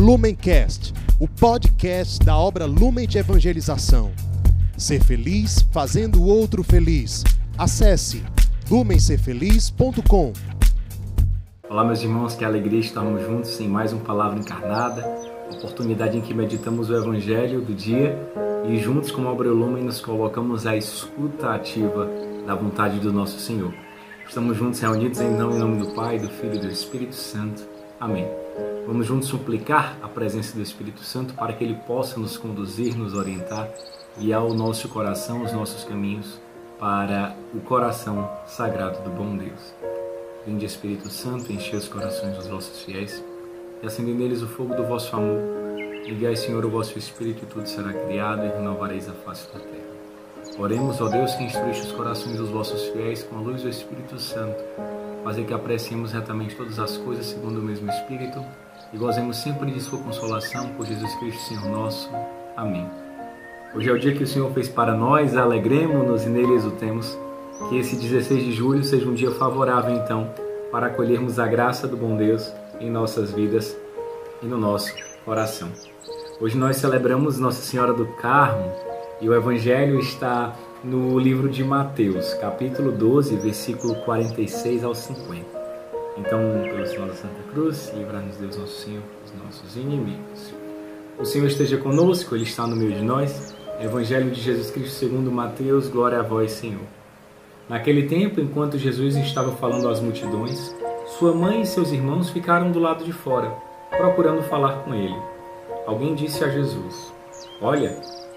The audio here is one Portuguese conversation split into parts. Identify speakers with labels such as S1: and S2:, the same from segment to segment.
S1: Lumencast, o podcast da obra Lumen de Evangelização. Ser feliz fazendo o outro feliz. Acesse lumencerfeliz.com.
S2: Olá, meus irmãos, que alegria estarmos juntos em mais uma palavra encarnada, oportunidade em que meditamos o Evangelho do dia e juntos, como obra Lumen, nos colocamos à escuta ativa da vontade do nosso Senhor. Estamos juntos reunidos em nome, em nome do Pai, do Filho e do Espírito Santo. Amém. Vamos juntos suplicar a presença do Espírito Santo para que ele possa nos conduzir, nos orientar, guiar o nosso coração, os nossos caminhos para o coração sagrado do bom Deus. Vinde Espírito Santo, enche os corações dos vossos fiéis e acende neles o fogo do vosso amor. Enviai, Senhor, o vosso Espírito e tudo será criado e renovareis a face da terra. Oremos, ó Deus, que instruíste os corações dos vossos fiéis com a luz do Espírito Santo. Fazer que apreciemos retamente todas as coisas segundo o mesmo Espírito e gozemos sempre de Sua consolação por Jesus Cristo, Senhor nosso. Amém. Hoje é o dia que o Senhor fez para nós, alegremos-nos e nele exultemos. Que esse 16 de julho seja um dia favorável, então, para acolhermos a graça do bom Deus em nossas vidas e no nosso coração. Hoje nós celebramos Nossa Senhora do Carmo e o Evangelho está no livro de Mateus, capítulo 12, versículo 46 ao 50. Então, pelo sinal da Santa Cruz, livrar-nos Deus nosso Senhor dos nossos inimigos. O Senhor esteja conosco, Ele está no meio de nós. Evangelho de Jesus Cristo segundo Mateus, glória a vós, Senhor. Naquele tempo, enquanto Jesus estava falando às multidões, sua mãe e seus irmãos ficaram do lado de fora, procurando falar com ele. Alguém disse a Jesus: Olha,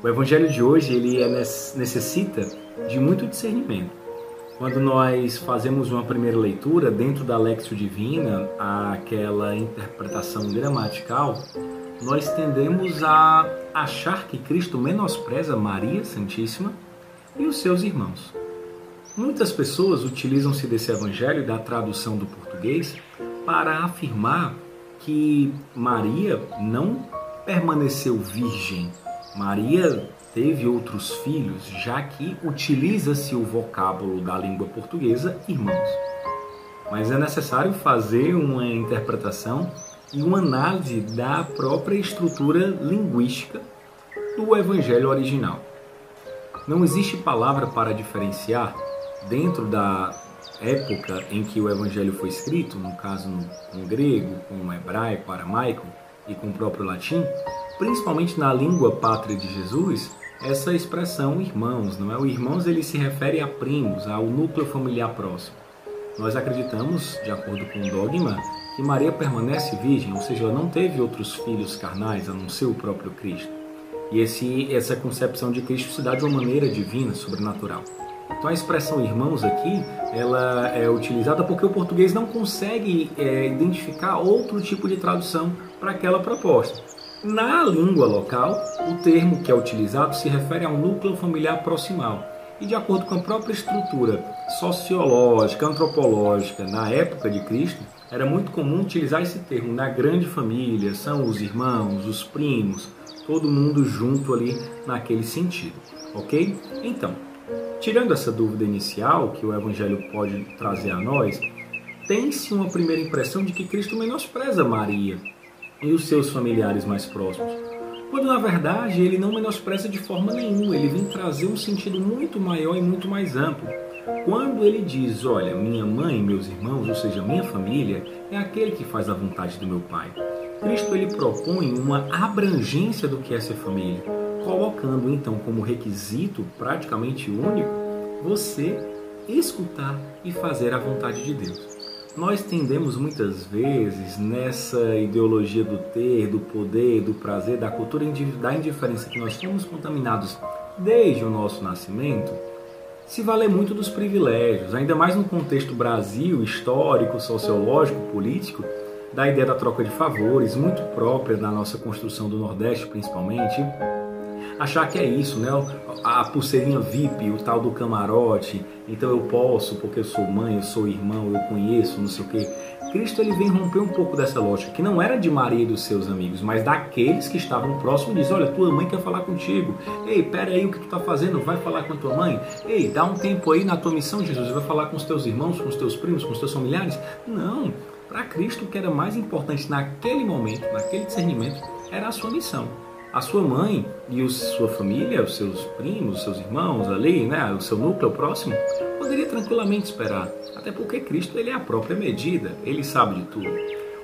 S2: O evangelho de hoje ele é, necessita de muito discernimento. Quando nós fazemos uma primeira leitura dentro da Lexio Divina, aquela interpretação gramatical, nós tendemos a achar que Cristo menospreza Maria Santíssima e os seus irmãos. Muitas pessoas utilizam-se desse evangelho da tradução do português para afirmar que Maria não permaneceu virgem Maria teve outros filhos, já que utiliza-se o vocábulo da língua portuguesa irmãos. Mas é necessário fazer uma interpretação e uma análise da própria estrutura linguística do evangelho original. Não existe palavra para diferenciar dentro da época em que o evangelho foi escrito, no caso no, grego, com o hebraico, aramaico e com o próprio latim, principalmente na língua pátria de Jesus, essa expressão irmãos, não é? O irmãos ele se refere a primos, ao núcleo familiar próximo. Nós acreditamos, de acordo com o dogma, que Maria permanece virgem, ou seja, ela não teve outros filhos carnais a não ser o próprio Cristo. E esse, essa concepção de Cristo se dá de uma maneira divina, sobrenatural. Então a expressão irmãos aqui, ela é utilizada porque o português não consegue é, identificar outro tipo de tradução para aquela proposta. Na língua local, o termo que é utilizado se refere a um núcleo familiar proximal. E de acordo com a própria estrutura sociológica, antropológica na época de Cristo, era muito comum utilizar esse termo na grande família, são os irmãos, os primos, todo mundo junto ali naquele sentido, ok? Então, tirando essa dúvida inicial que o Evangelho pode trazer a nós, tem-se uma primeira impressão de que Cristo menospreza Maria, e os seus familiares mais próximos. Quando na verdade ele não menospreza de forma nenhuma, ele vem trazer um sentido muito maior e muito mais amplo. Quando ele diz, olha, minha mãe, meus irmãos, ou seja, minha família, é aquele que faz a vontade do meu Pai. Cristo ele propõe uma abrangência do que é ser família, colocando então como requisito praticamente único você escutar e fazer a vontade de Deus. Nós tendemos muitas vezes nessa ideologia do ter, do poder, do prazer, da cultura da indiferença que nós fomos contaminados desde o nosso nascimento, se valer muito dos privilégios, ainda mais no contexto Brasil histórico, sociológico, político, da ideia da troca de favores, muito própria da nossa construção do Nordeste, principalmente. Achar que é isso, né? A pulseirinha VIP, o tal do camarote, então eu posso porque eu sou mãe, eu sou irmão, eu conheço, não sei o quê. Cristo ele vem romper um pouco dessa lógica, que não era de Maria e dos seus amigos, mas daqueles que estavam próximos, diz, olha, tua mãe quer falar contigo. Ei, pera aí, o que tu está fazendo? Vai falar com a tua mãe? Ei, dá um tempo aí na tua missão, Jesus, vai falar com os teus irmãos, com os teus primos, com os teus familiares? Não, para Cristo o que era mais importante naquele momento, naquele discernimento, era a sua missão. A sua mãe e a sua família, os seus primos, os seus irmãos ali, né, o seu núcleo próximo, poderia tranquilamente esperar, até porque Cristo ele é a própria medida, ele sabe de tudo.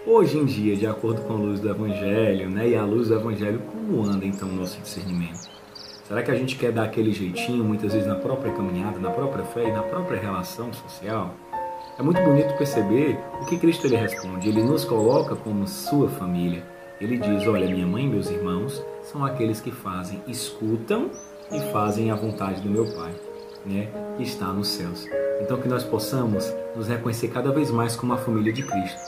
S2: Hoje em dia, de acordo com a luz do Evangelho, né, e a luz do Evangelho, como anda então o nosso discernimento? Será que a gente quer dar aquele jeitinho, muitas vezes na própria caminhada, na própria fé e na própria relação social? É muito bonito perceber o que Cristo ele responde. Ele nos coloca como sua família. Ele diz: Olha, minha mãe e meus irmãos são aqueles que fazem, escutam e fazem a vontade do meu Pai né, que está nos céus. Então que nós possamos nos reconhecer cada vez mais como a família de Cristo,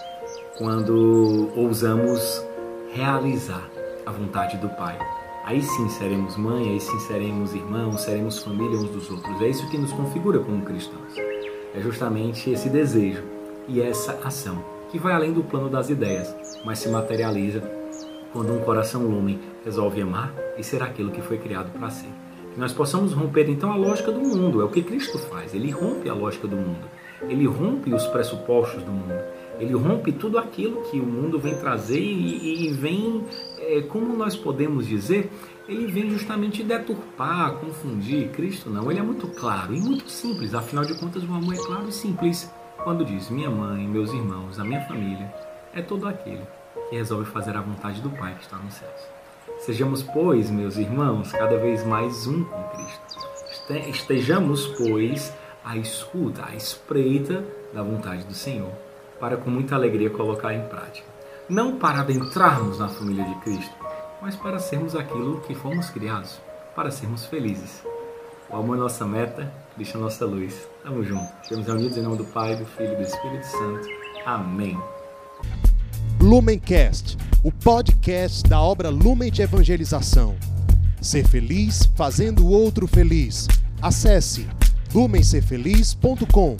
S2: quando ousamos realizar a vontade do Pai. Aí sim seremos mãe, aí sim seremos irmãos, seremos família uns dos outros. É isso que nos configura como cristãos. É justamente esse desejo e essa ação que vai além do plano das ideias, mas se materializa quando um coração lume resolve amar e ser aquilo que foi criado para ser que nós possamos romper então a lógica do mundo. É o que Cristo faz. Ele rompe a lógica do mundo. Ele rompe os pressupostos do mundo. Ele rompe tudo aquilo que o mundo vem trazer e, e vem, é, como nós podemos dizer, ele vem justamente deturpar, confundir. Cristo não, ele é muito claro e muito simples. Afinal de contas, o amor é claro e simples. Quando diz minha mãe, meus irmãos, a minha família, é todo aquele que resolve fazer a vontade do Pai que está nos céus. Sejamos, pois, meus irmãos, cada vez mais um com Cristo. Estejamos, pois, à escuta, à espreita da vontade do Senhor, para com muita alegria colocar em prática. Não para adentrarmos na família de Cristo, mas para sermos aquilo que fomos criados, para sermos felizes. O amor é nossa meta, Cristo é nossa luz. Tamo junto. Estamos reunidos em nome do Pai, do Filho e do Espírito Santo. Amém.
S1: Lumencast, o podcast da obra Lumen de Evangelização. Ser feliz fazendo o outro feliz. Acesse lumencerfeliz.com.